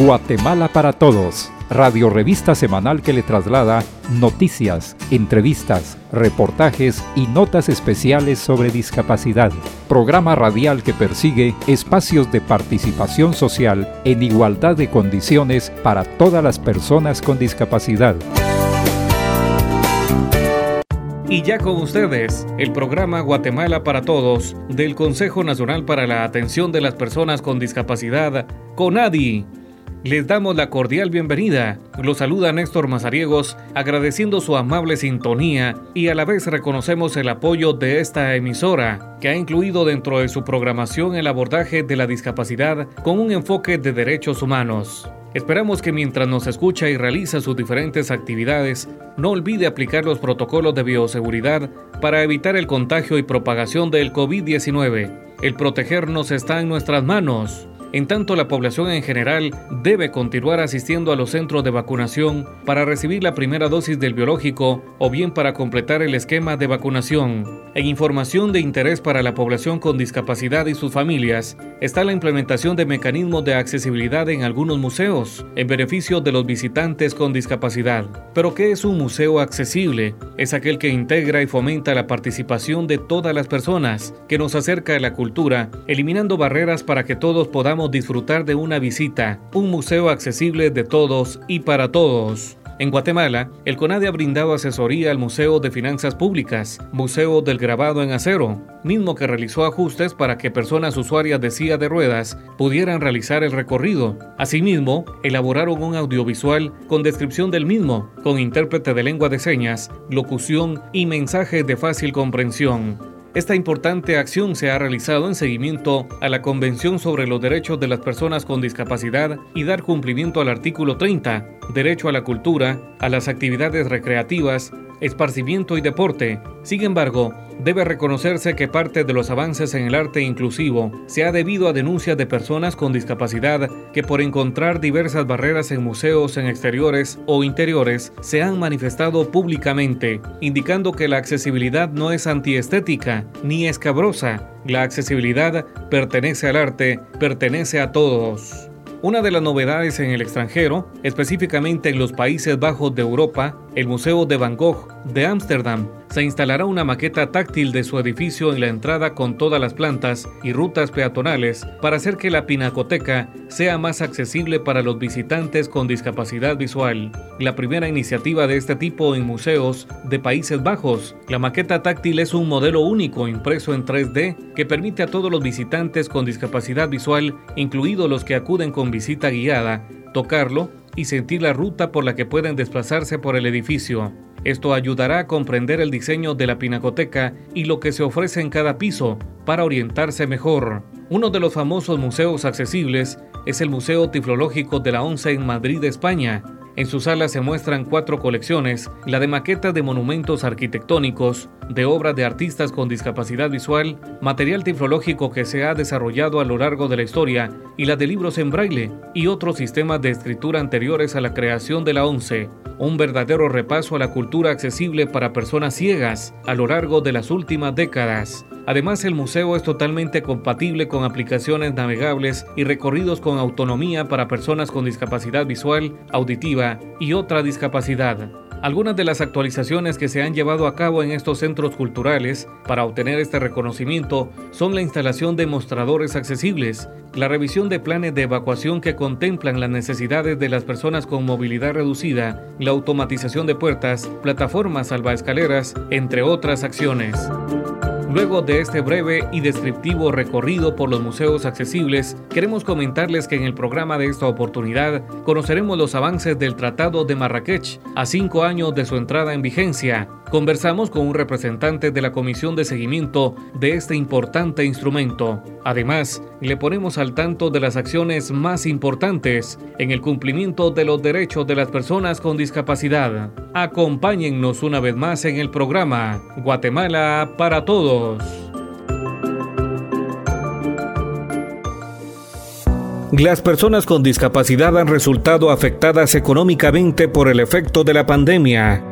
Guatemala para Todos, radio revista semanal que le traslada noticias, entrevistas, reportajes y notas especiales sobre discapacidad. Programa radial que persigue espacios de participación social en igualdad de condiciones para todas las personas con discapacidad. Y ya con ustedes, el programa Guatemala para Todos del Consejo Nacional para la Atención de las Personas con Discapacidad, CONADI les damos la cordial bienvenida. Los saluda Néstor Mazariegos, agradeciendo su amable sintonía y a la vez reconocemos el apoyo de esta emisora, que ha incluido dentro de su programación el abordaje de la discapacidad con un enfoque de derechos humanos. Esperamos que mientras nos escucha y realiza sus diferentes actividades, no olvide aplicar los protocolos de bioseguridad para evitar el contagio y propagación del COVID-19. El protegernos está en nuestras manos. En tanto, la población en general debe continuar asistiendo a los centros de vacunación para recibir la primera dosis del biológico o bien para completar el esquema de vacunación. En información de interés para la población con discapacidad y sus familias está la implementación de mecanismos de accesibilidad en algunos museos en beneficio de los visitantes con discapacidad. Pero ¿qué es un museo accesible? Es aquel que integra y fomenta la participación de todas las personas, que nos acerca a la cultura, eliminando barreras para que todos podamos disfrutar de una visita, un museo accesible de todos y para todos. En Guatemala, el CONADE ha brindado asesoría al Museo de Finanzas Públicas, Museo del Grabado en Acero, mismo que realizó ajustes para que personas usuarias de silla de ruedas pudieran realizar el recorrido. Asimismo, elaboraron un audiovisual con descripción del mismo, con intérprete de lengua de señas, locución y mensaje de fácil comprensión. Esta importante acción se ha realizado en seguimiento a la Convención sobre los Derechos de las Personas con Discapacidad y dar cumplimiento al artículo 30, derecho a la cultura, a las actividades recreativas, esparcimiento y deporte. Sin embargo, debe reconocerse que parte de los avances en el arte inclusivo se ha debido a denuncias de personas con discapacidad que por encontrar diversas barreras en museos en exteriores o interiores se han manifestado públicamente, indicando que la accesibilidad no es antiestética ni escabrosa. La accesibilidad pertenece al arte, pertenece a todos. Una de las novedades en el extranjero, específicamente en los Países Bajos de Europa, el Museo de Van Gogh de Ámsterdam se instalará una maqueta táctil de su edificio en la entrada con todas las plantas y rutas peatonales para hacer que la pinacoteca sea más accesible para los visitantes con discapacidad visual. La primera iniciativa de este tipo en museos de Países Bajos. La maqueta táctil es un modelo único impreso en 3D que permite a todos los visitantes con discapacidad visual, incluidos los que acuden con visita guiada, tocarlo y sentir la ruta por la que pueden desplazarse por el edificio. Esto ayudará a comprender el diseño de la pinacoteca y lo que se ofrece en cada piso para orientarse mejor. Uno de los famosos museos accesibles es el Museo Tiflológico de la ONCE en Madrid, España, en su sala se muestran cuatro colecciones, la de maquetas de monumentos arquitectónicos, de obras de artistas con discapacidad visual, material tiflológico que se ha desarrollado a lo largo de la historia y la de libros en braille y otros sistemas de escritura anteriores a la creación de la ONCE. Un verdadero repaso a la cultura accesible para personas ciegas a lo largo de las últimas décadas. Además, el museo es totalmente compatible con aplicaciones navegables y recorridos con autonomía para personas con discapacidad visual, auditiva y otra discapacidad. Algunas de las actualizaciones que se han llevado a cabo en estos centros culturales para obtener este reconocimiento son la instalación de mostradores accesibles, la revisión de planes de evacuación que contemplan las necesidades de las personas con movilidad reducida, la automatización de puertas, plataformas salvaescaleras, entre otras acciones. Luego de este breve y descriptivo recorrido por los museos accesibles, queremos comentarles que en el programa de esta oportunidad conoceremos los avances del Tratado de Marrakech a cinco años de su entrada en vigencia. Conversamos con un representante de la Comisión de Seguimiento de este importante instrumento. Además, le ponemos al tanto de las acciones más importantes en el cumplimiento de los derechos de las personas con discapacidad. Acompáñennos una vez más en el programa Guatemala para Todos. Las personas con discapacidad han resultado afectadas económicamente por el efecto de la pandemia.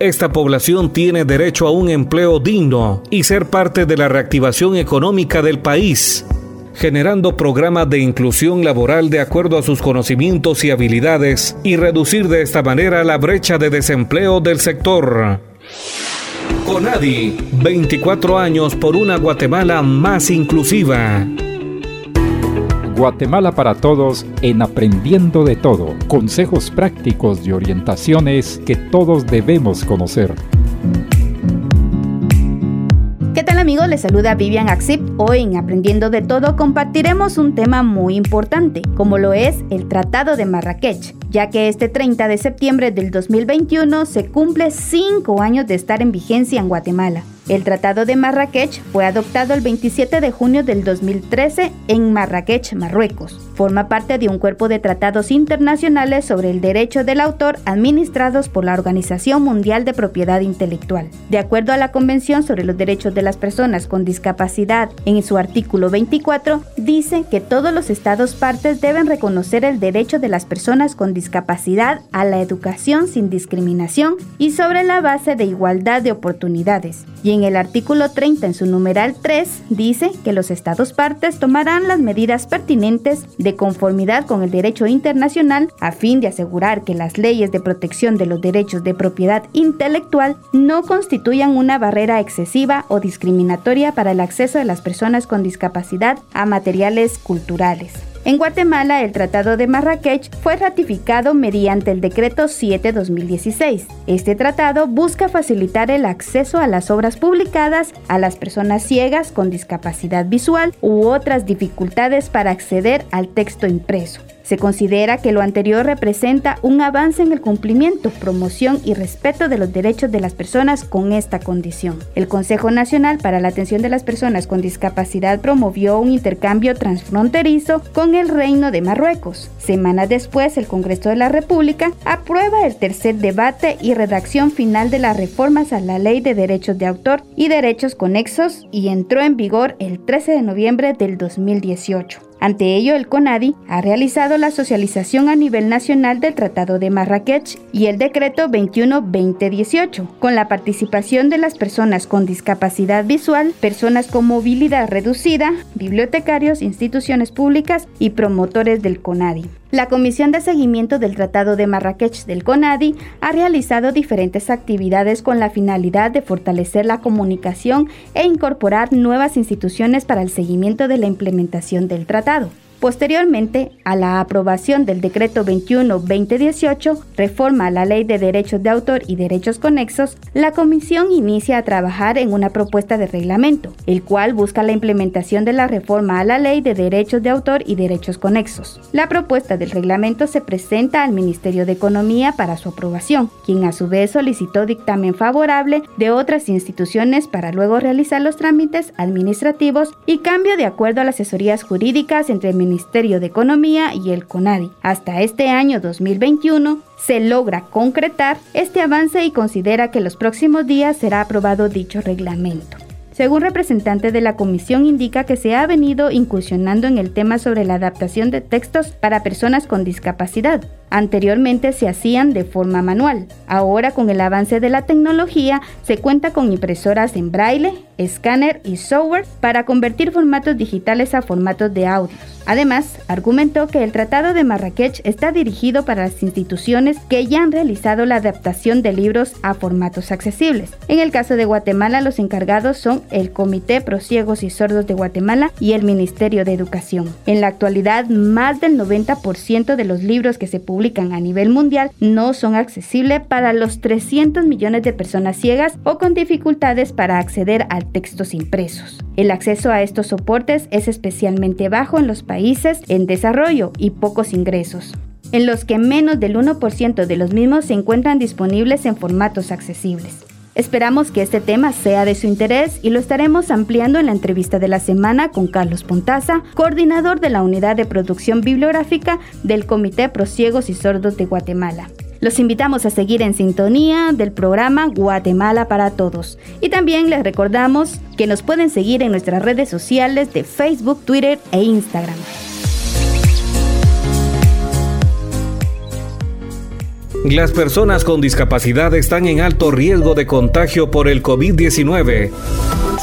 Esta población tiene derecho a un empleo digno y ser parte de la reactivación económica del país. generando programas de inclusión laboral de acuerdo a sus conocimientos y habilidades y reducir de esta manera la brecha de desempleo del sector. Conadi, 24 años por una Guatemala más inclusiva. Guatemala para Todos en Aprendiendo de Todo. Consejos prácticos y orientaciones que todos debemos conocer. ¿Qué tal amigos? Les saluda Vivian Axip. Hoy en Aprendiendo de Todo compartiremos un tema muy importante, como lo es el Tratado de Marrakech, ya que este 30 de septiembre del 2021 se cumple cinco años de estar en vigencia en Guatemala. El Tratado de Marrakech fue adoptado el 27 de junio del 2013 en Marrakech, Marruecos. Forma parte de un cuerpo de tratados internacionales sobre el derecho del autor administrados por la Organización Mundial de Propiedad Intelectual. De acuerdo a la Convención sobre los Derechos de las Personas con Discapacidad, en su artículo 24, dice que todos los estados partes deben reconocer el derecho de las personas con discapacidad a la educación sin discriminación y sobre la base de igualdad de oportunidades. Y el artículo 30, en su numeral 3, dice que los estados partes tomarán las medidas pertinentes de conformidad con el derecho internacional a fin de asegurar que las leyes de protección de los derechos de propiedad intelectual no constituyan una barrera excesiva o discriminatoria para el acceso de las personas con discapacidad a materiales culturales. En Guatemala, el Tratado de Marrakech fue ratificado mediante el Decreto 7-2016. Este tratado busca facilitar el acceso a las obras publicadas a las personas ciegas con discapacidad visual u otras dificultades para acceder al texto impreso. Se considera que lo anterior representa un avance en el cumplimiento, promoción y respeto de los derechos de las personas con esta condición. El Consejo Nacional para la Atención de las Personas con Discapacidad promovió un intercambio transfronterizo con el Reino de Marruecos. Semanas después, el Congreso de la República aprueba el tercer debate y redacción final de las reformas a la Ley de Derechos de Autor y Derechos Conexos y entró en vigor el 13 de noviembre del 2018. Ante ello, el CONADI ha realizado la socialización a nivel nacional del Tratado de Marrakech y el Decreto 21-2018, con la participación de las personas con discapacidad visual, personas con movilidad reducida, bibliotecarios, instituciones públicas y promotores del CONADI. La Comisión de Seguimiento del Tratado de Marrakech del CONADI ha realizado diferentes actividades con la finalidad de fortalecer la comunicación e incorporar nuevas instituciones para el seguimiento de la implementación del tratado. Posteriormente a la aprobación del Decreto 21-2018, reforma a la Ley de Derechos de Autor y Derechos Conexos, la Comisión inicia a trabajar en una propuesta de reglamento, el cual busca la implementación de la reforma a la Ley de Derechos de Autor y Derechos Conexos. La propuesta del reglamento se presenta al Ministerio de Economía para su aprobación, quien a su vez solicitó dictamen favorable de otras instituciones para luego realizar los trámites administrativos y cambio de acuerdo a las asesorías jurídicas entre el Ministerio de Economía y el CONADI. Hasta este año 2021 se logra concretar este avance y considera que los próximos días será aprobado dicho reglamento. Según representante de la comisión indica que se ha venido incursionando en el tema sobre la adaptación de textos para personas con discapacidad. Anteriormente se hacían de forma manual. Ahora con el avance de la tecnología se cuenta con impresoras en braille, escáner y software para convertir formatos digitales a formatos de audio. Además, argumentó que el Tratado de Marrakech está dirigido para las instituciones que ya han realizado la adaptación de libros a formatos accesibles. En el caso de Guatemala, los encargados son el Comité Pro Ciegos y Sordos de Guatemala y el Ministerio de Educación. En la actualidad, más del 90% de los libros que se publican a nivel mundial no son accesibles para los 300 millones de personas ciegas o con dificultades para acceder a textos impresos. El acceso a estos soportes es especialmente bajo en los países en desarrollo y pocos ingresos en los que menos del 1% de los mismos se encuentran disponibles en formatos accesibles. Esperamos que este tema sea de su interés y lo estaremos ampliando en la entrevista de la semana con Carlos Pontaza, coordinador de la Unidad de Producción Bibliográfica del Comité Prosiegos y Sordos de Guatemala. Los invitamos a seguir en sintonía del programa Guatemala para Todos. Y también les recordamos que nos pueden seguir en nuestras redes sociales de Facebook, Twitter e Instagram. Las personas con discapacidad están en alto riesgo de contagio por el COVID-19.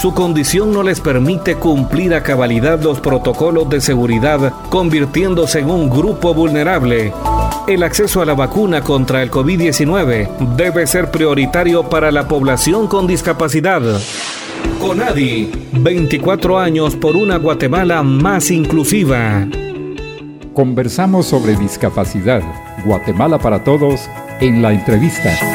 Su condición no les permite cumplir a cabalidad los protocolos de seguridad, convirtiéndose en un grupo vulnerable. El acceso a la vacuna contra el COVID-19 debe ser prioritario para la población con discapacidad. Conadi, 24 años por una Guatemala más inclusiva. Conversamos sobre discapacidad, Guatemala para Todos, en la entrevista.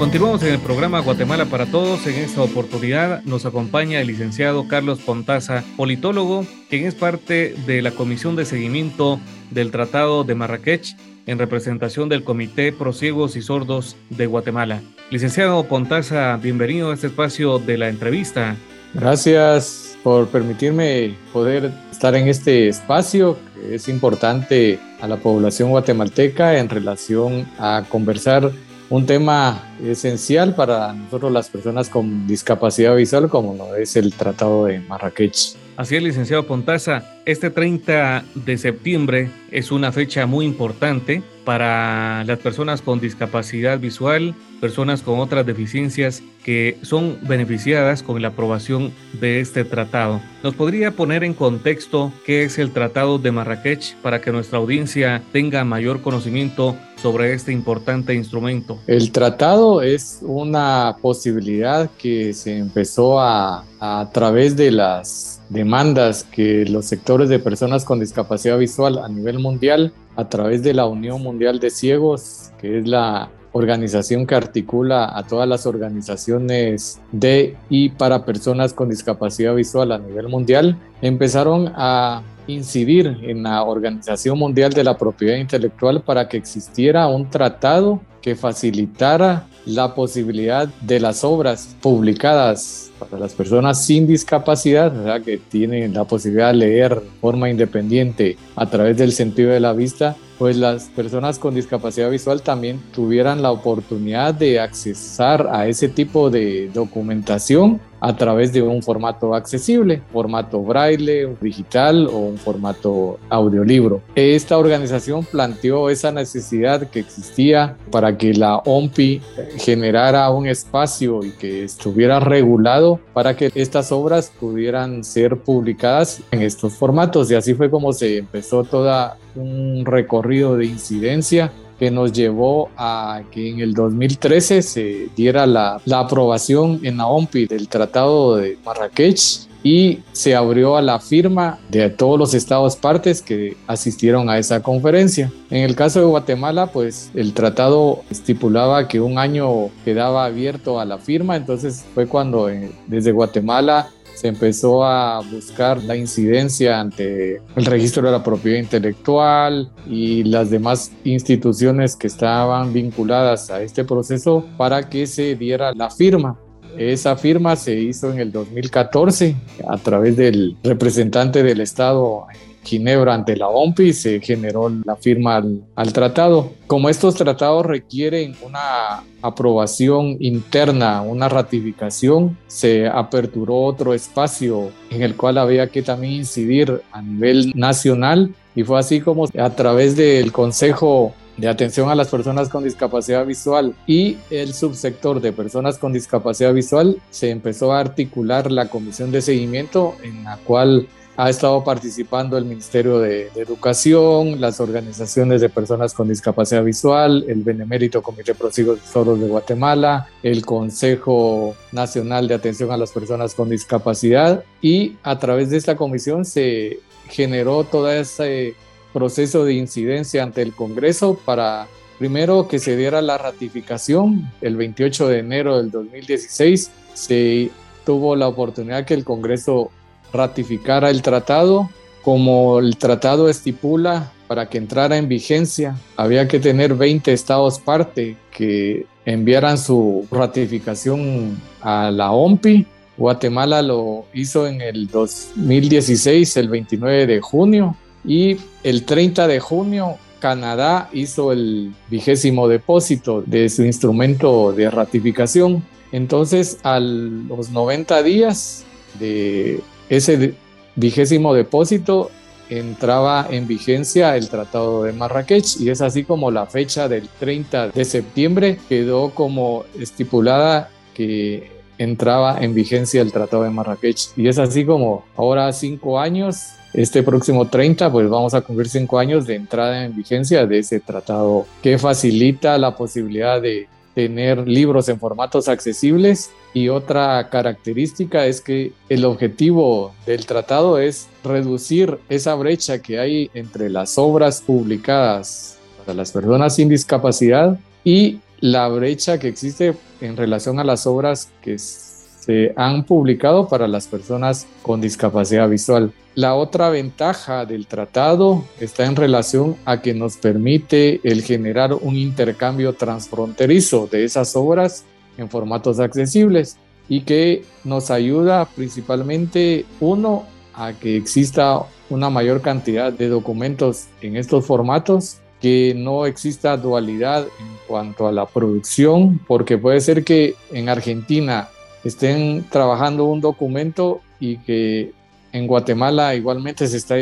Continuamos en el programa Guatemala para Todos. En esta oportunidad nos acompaña el licenciado Carlos Pontaza, politólogo, quien es parte de la Comisión de Seguimiento del Tratado de Marrakech en representación del Comité Prosiegos y Sordos de Guatemala. Licenciado Pontaza, bienvenido a este espacio de la entrevista. Gracias por permitirme poder estar en este espacio que es importante a la población guatemalteca en relación a conversar un tema esencial para nosotros las personas con discapacidad visual como lo es el Tratado de Marrakech. Así es, licenciado Pontaza, este 30 de septiembre es una fecha muy importante para las personas con discapacidad visual, personas con otras deficiencias que son beneficiadas con la aprobación de este tratado. ¿Nos podría poner en contexto qué es el Tratado de Marrakech para que nuestra audiencia tenga mayor conocimiento sobre este importante instrumento? El tratado es una posibilidad que se empezó a, a través de las demandas que los sectores de personas con discapacidad visual a nivel mundial, a través de la Unión Mundial de Ciegos, que es la organización que articula a todas las organizaciones de y para personas con discapacidad visual a nivel mundial, empezaron a incidir en la Organización Mundial de la Propiedad Intelectual para que existiera un tratado que facilitara la posibilidad de las obras publicadas para las personas sin discapacidad, que tienen la posibilidad de leer de forma independiente a través del sentido de la vista, pues las personas con discapacidad visual también tuvieran la oportunidad de accesar a ese tipo de documentación a través de un formato accesible, formato braille, digital o un formato audiolibro. Esta organización planteó esa necesidad que existía para que la OMPI generara un espacio y que estuviera regulado para que estas obras pudieran ser publicadas en estos formatos y así fue como se empezó toda un recorrido de incidencia que nos llevó a que en el 2013 se diera la, la aprobación en la OMPI del Tratado de Marrakech y se abrió a la firma de todos los estados partes que asistieron a esa conferencia. En el caso de Guatemala, pues el tratado estipulaba que un año quedaba abierto a la firma, entonces fue cuando eh, desde Guatemala se empezó a buscar la incidencia ante el registro de la propiedad intelectual y las demás instituciones que estaban vinculadas a este proceso para que se diera la firma. Esa firma se hizo en el 2014 a través del representante del Estado Ginebra ante la OMPI se generó la firma al, tratado. Como estos tratados requieren una aprobación interna, una ratificación, se aperturó otro espacio en el cual había que también incidir a nivel nacional y fue así como a través del Consejo de atención a las personas con discapacidad visual y el subsector de personas con discapacidad visual se empezó a articular la comisión de seguimiento en la cual ha estado participando el Ministerio de, Educación, las organizaciones de personas con discapacidad visual, el Benemérito Comité Prosigos Soros de Guatemala, el Consejo Nacional de Atención a las Personas con Discapacidad y a través de esta comisión se generó todo ese proceso de incidencia ante el Congreso para primero que se diera la ratificación el 28 de enero del 2016 se tuvo la oportunidad que el Congreso ratificara el tratado. Como el tratado estipula, para que entrara en vigencia, había que tener 20 estados parte que enviaran su ratificación a la OMPI. Guatemala lo hizo en el 2016, el 29 de junio, y el 30 de junio Canadá hizo el vigésimo depósito de su instrumento de ratificación. Entonces, a los 90 días de ese vigésimo depósito entraba en vigencia el Tratado de Marrakech y es así como la fecha del 30 de septiembre quedó como estipulada que entraba en vigencia el Tratado de Marrakech. Y es así como ahora cinco años, este próximo 30, pues vamos a cumplir cinco años de entrada en vigencia de ese tratado que facilita la posibilidad de tener libros en formatos accesibles y otra característica es que el objetivo del tratado es reducir esa brecha que hay entre las obras publicadas para las personas sin discapacidad y la brecha que existe en relación a las obras que se han publicado para las personas con discapacidad visual. La otra ventaja del tratado está en relación a que nos permite el generar un intercambio transfronterizo de esas obras en formatos accesibles y que nos ayuda principalmente, uno, a que exista una mayor cantidad de documentos en estos formatos, que no exista dualidad en cuanto a la producción, porque puede ser que en Argentina estén trabajando un documento y que en Guatemala igualmente se está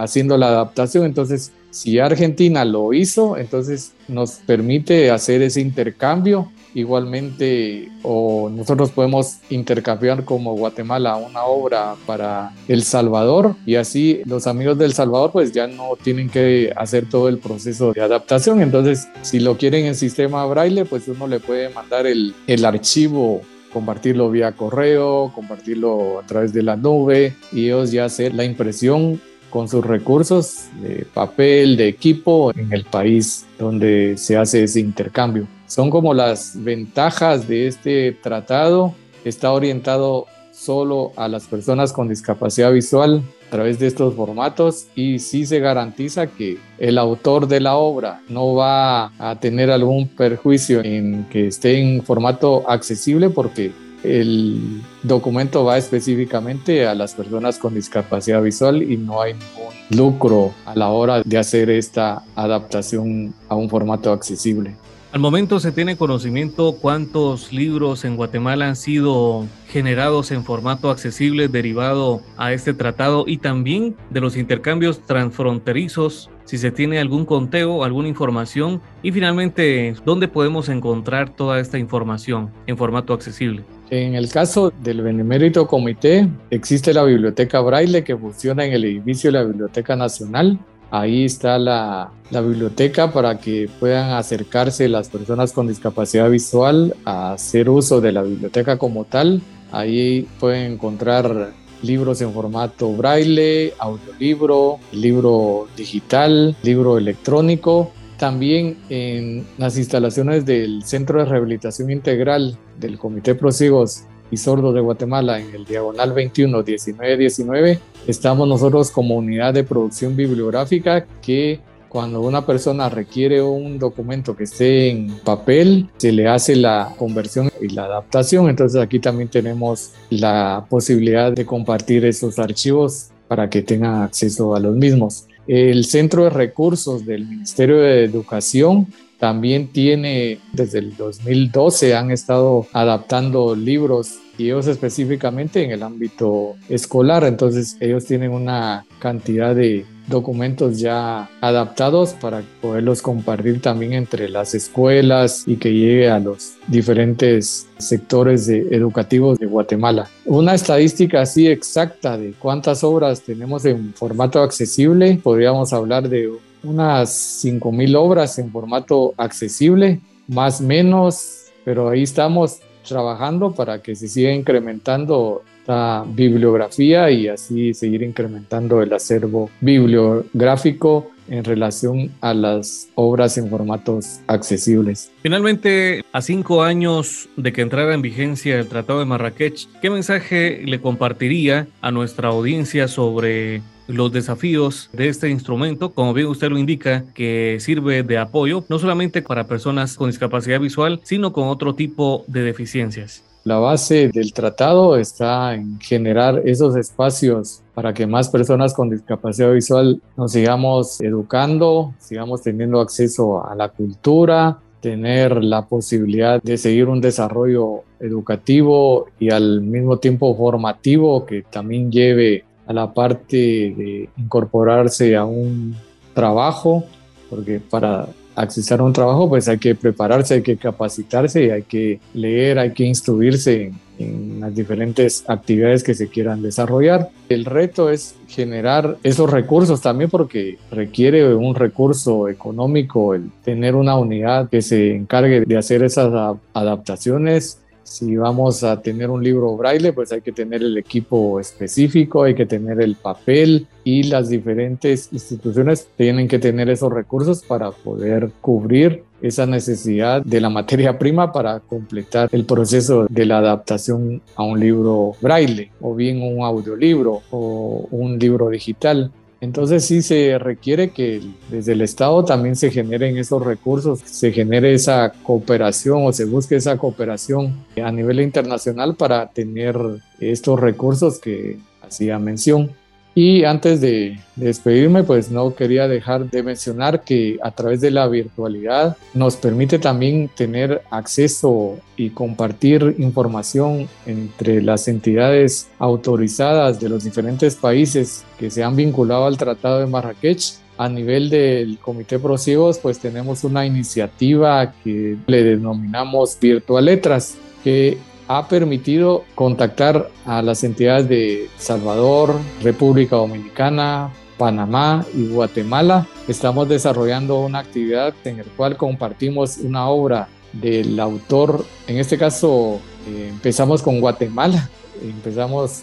haciendo la adaptación, entonces si Argentina lo hizo, entonces nos permite hacer ese intercambio. Igualmente o nosotros podemos intercambiar como Guatemala una obra para El Salvador y así los amigos del Salvador pues ya no tienen que hacer todo el proceso de adaptación. Entonces si lo quieren en sistema braille pues uno le puede mandar el, el archivo compartirlo vía correo, compartirlo a través de la nube y ellos ya hacer la impresión con sus recursos de papel, de equipo en el país donde se hace ese intercambio. Son como las ventajas de este tratado. Está orientado solo a las personas con discapacidad visual a través de estos formatos y sí se garantiza que el autor de la obra no va a tener algún perjuicio en que esté en formato accesible porque el documento va específicamente a las personas con discapacidad visual y no hay ningún lucro a la hora de hacer esta adaptación a un formato accesible. Al momento se tiene conocimiento cuántos libros en Guatemala han sido generados en formato accesible derivado a este tratado y también de los intercambios transfronterizos, si se tiene algún conteo, alguna información y finalmente dónde podemos encontrar toda esta información en formato accesible. En el caso del Benemérito Comité, existe la Biblioteca Braille que funciona en el edificio de la Biblioteca Nacional. Ahí está la, biblioteca para que puedan acercarse las personas con discapacidad visual a hacer uso de la biblioteca como tal. Ahí pueden encontrar libros en formato braille, audiolibro, libro digital, libro electrónico también en las instalaciones del Centro de Rehabilitación Integral del Comité Prosigos y Sordos de Guatemala en el diagonal 21 19 estamos nosotros como unidad de producción bibliográfica que cuando una persona requiere un documento que esté en papel, se le hace la conversión y la adaptación. Entonces aquí también tenemos la posibilidad de compartir esos archivos para que tengan acceso a los mismos. El Centro de Recursos del Ministerio de Educación también tiene, desde el 2012 han estado adaptando libros y ellos específicamente en el ámbito escolar. Entonces ellos tienen una cantidad de documentos ya adaptados para poderlos compartir también entre las escuelas y que llegue a los diferentes sectores educativos de Guatemala. Una estadística así exacta de cuántas obras tenemos en formato accesible, podríamos hablar de unas 5.000 obras en formato accesible, más menos, pero ahí estamos trabajando para que se siga incrementando la bibliografía y así seguir incrementando el acervo bibliográfico en relación a las obras en formatos accesibles. Finalmente, a cinco años de que entrara en vigencia el Tratado de Marrakech, ¿qué mensaje le compartiría a nuestra audiencia sobre los desafíos de este instrumento, como bien usted lo indica, que sirve de apoyo no solamente para personas con discapacidad visual, sino con otro tipo de deficiencias. La base del tratado está en generar esos espacios para que más personas con discapacidad visual nos sigamos educando, sigamos teniendo acceso a la cultura, tener la posibilidad de seguir un desarrollo educativo y al mismo tiempo formativo que también lleve a la parte de incorporarse a un trabajo, porque para accesar a un trabajo, pues hay que prepararse, hay que capacitarse, hay que leer, hay que instruirse en las diferentes actividades que se quieran desarrollar. El reto es generar esos recursos también porque requiere un recurso económico el tener una unidad que se encargue de hacer esas adaptaciones si vamos a tener un libro braille, pues hay que tener el equipo específico, hay que tener el papel y las diferentes instituciones tienen que tener esos recursos para poder cubrir esa necesidad de la materia prima para completar el proceso de la adaptación a un libro braille o bien un audiolibro o un libro digital. Entonces sí se requiere que desde el Estado también se generen esos recursos, se genere esa cooperación o se busque esa cooperación a nivel internacional para tener estos recursos que hacía mención. Y antes de, despedirme, pues no quería dejar de mencionar que a través de la virtualidad nos permite también tener acceso y compartir información entre las entidades autorizadas de los diferentes países que se han vinculado al Tratado de Marrakech. A nivel del Comité Prosiegos, pues tenemos una iniciativa que le denominamos Virtual Letras, que ha permitido contactar a las entidades de Salvador, República Dominicana, Panamá y Guatemala. Estamos desarrollando una actividad en la cual compartimos una obra del autor, en este caso eh, empezamos con Guatemala, empezamos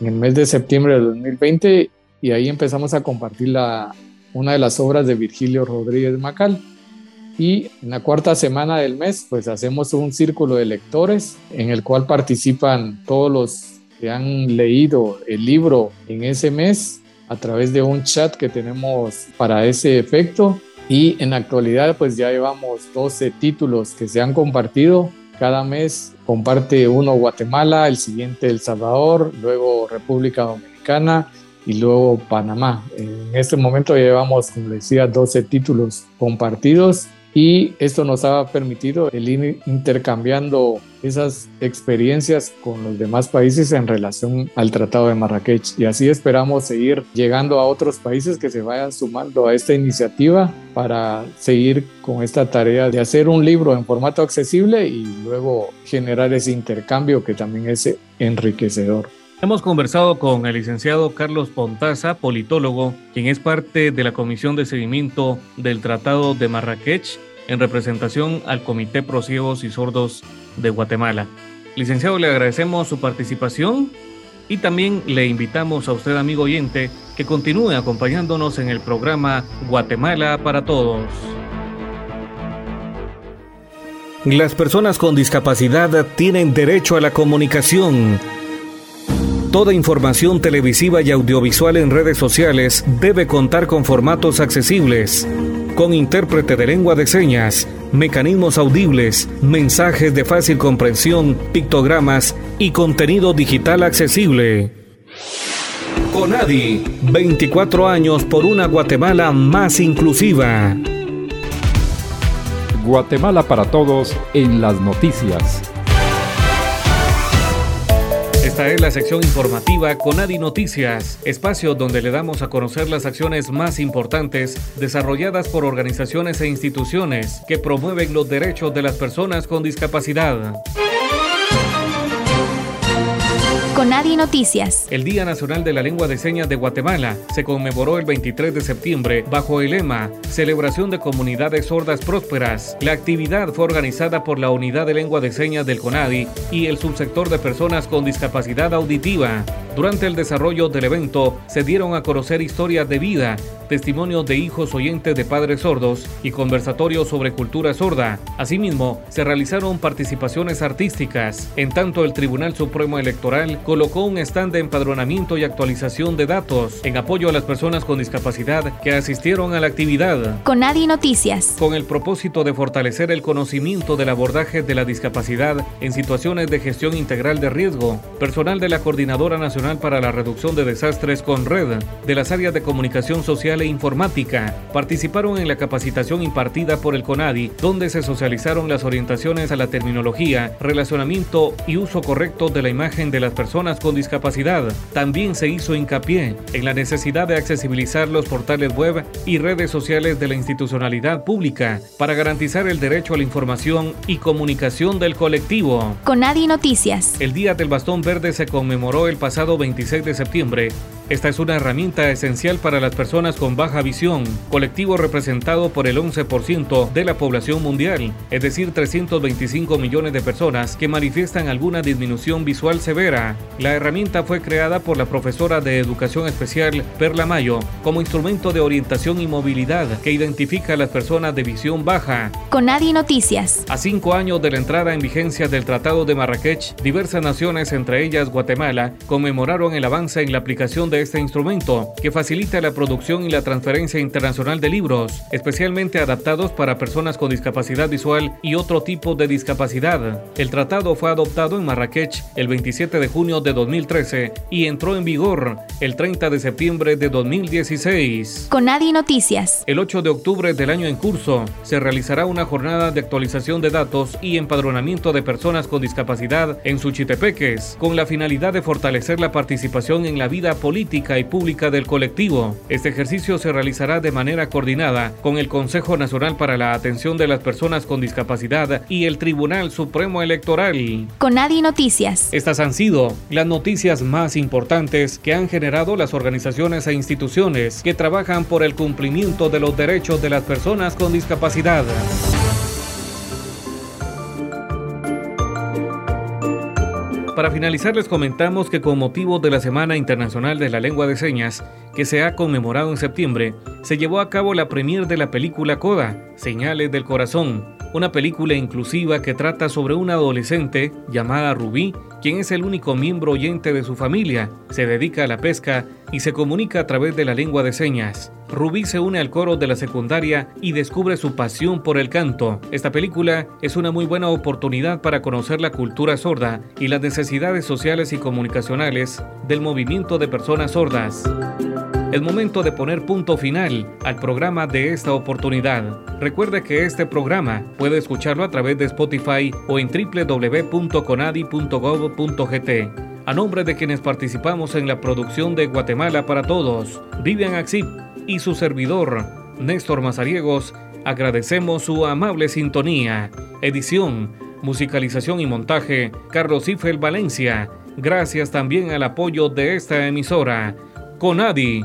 en el mes de septiembre de 2020 y ahí empezamos a compartir una de las obras de Virgilio Rodríguez Macal. Y en la cuarta semana del mes, pues hacemos un círculo de lectores en el cual participan todos los que han leído el libro en ese mes a través de un chat que tenemos para ese efecto. Y en la actualidad, pues ya llevamos 12 títulos que se han compartido. Cada mes comparte uno Guatemala, el siguiente El Salvador, luego República Dominicana y luego Panamá. En este momento llevamos, como decía, 12 títulos compartidos y esto nos ha permitido el ir intercambiando esas experiencias con los demás países en relación al Tratado de Marrakech y así esperamos seguir llegando a otros países que se vayan sumando a esta iniciativa para seguir con esta tarea de hacer un libro en formato accesible y luego generar ese intercambio que también es enriquecedor. Hemos conversado con el licenciado Carlos Pontaza, politólogo, quien es parte de la Comisión de Seguimiento del Tratado de Marrakech en representación al Comité Pro Ciegos y Sordos de Guatemala. Licenciado, le agradecemos su participación y también le invitamos a usted, amigo oyente, que continúe acompañándonos en el programa Guatemala para Todos. Las personas con discapacidad tienen derecho a la comunicación Toda información televisiva y audiovisual en redes sociales debe contar con formatos accesibles, con intérprete de lengua de señas, mecanismos audibles, mensajes de fácil comprensión, pictogramas y contenido digital accesible. Conadi, 24 años por una Guatemala más inclusiva. Guatemala para todos en las noticias. Esta es la sección informativa con Adi Noticias, espacio donde le damos a conocer las acciones más importantes desarrolladas por organizaciones e instituciones que promueven los derechos de las personas con discapacidad. Conadi Noticias. El Día Nacional de la Lengua de Señas de Guatemala se conmemoró el 23 de septiembre bajo el lema Celebración de Comunidades Sordas Prósperas. La actividad fue organizada por la Unidad de Lengua de Señas del CONADI y el subsector de personas con discapacidad auditiva. Durante el desarrollo del evento se dieron a conocer historias de vida, testimonios de hijos oyentes de padres sordos y conversatorios sobre cultura sorda. Asimismo, se realizaron participaciones artísticas. En tanto, el Tribunal Supremo Electoral colocó un stand de empadronamiento y actualización de datos en apoyo a las personas con discapacidad que asistieron a la actividad. Con Adi Noticias. Con el propósito de fortalecer el conocimiento del abordaje de la discapacidad en situaciones de gestión integral de riesgo, personal de la Coordinadora Nacional para la Reducción de Desastres con Red, de las áreas de comunicación social e informática. Participaron en la capacitación impartida por el CONADI, donde se socializaron las orientaciones a la terminología, relacionamiento y uso correcto de la imagen de las personas con discapacidad. También se hizo hincapié en la necesidad de accesibilizar los portales web y redes sociales de la institucionalidad pública para garantizar el derecho a la información y comunicación del colectivo. CONADI Noticias. El Día del Bastón Verde se conmemoró el pasado 26 de septiembre esta es una herramienta esencial para las personas con baja visión, colectivo representado por el 11% de la población mundial, es decir, 325 millones de personas que manifiestan alguna disminución visual severa. La herramienta fue creada por la profesora de Educación Especial Perla Mayo como instrumento de orientación y movilidad que identifica a las personas de visión baja. Con Nadie Noticias. A cinco años de la entrada en vigencia del Tratado de Marrakech, diversas naciones, entre ellas Guatemala, conmemoraron el avance en la aplicación de este instrumento, que facilita la producción y la transferencia internacional de libros, especialmente adaptados para personas con discapacidad visual y otro tipo de discapacidad. El tratado fue adoptado en Marrakech el 27 de junio de 2013 y entró en vigor el 30 de septiembre de 2016. Con Nadie Noticias. El 8 de octubre del año en curso se realizará una jornada de actualización de datos y empadronamiento de personas con discapacidad en Suchitepeques, con la finalidad de fortalecer la participación en la vida política y pública del colectivo. Este ejercicio se realizará de manera coordinada con el Consejo Nacional para la Atención de las Personas con Discapacidad y el Tribunal Supremo Electoral. Con Nadie Noticias. Estas han sido las noticias más importantes que han generado las organizaciones e instituciones que trabajan por el cumplimiento de los derechos de las personas con discapacidad. Para finalizar les comentamos que con motivo de la Semana Internacional de la Lengua de Señas, que se ha conmemorado en septiembre, se llevó a cabo la premier de la película Coda, Señales del Corazón, una película inclusiva que trata sobre una adolescente llamada Rubí, quien es el único miembro oyente de su familia, se dedica a la pesca y se comunica a través de la lengua de señas. Rubí se une al coro de la secundaria y descubre su pasión por el canto. Esta película es una muy buena oportunidad para conocer la cultura sorda y las necesidades sociales y comunicacionales del movimiento de personas sordas es momento de poner punto final al programa de esta oportunidad. Recuerde que este programa puede escucharlo a través de Spotify o en www.conadi.gov.gt. A nombre de quienes participamos en la producción de Guatemala para Todos, Vivian Axip y su servidor, Néstor Mazariegos, agradecemos su amable sintonía. Edición, musicalización y montaje, Carlos Ifel Valencia. Gracias también al apoyo de esta emisora. Conadi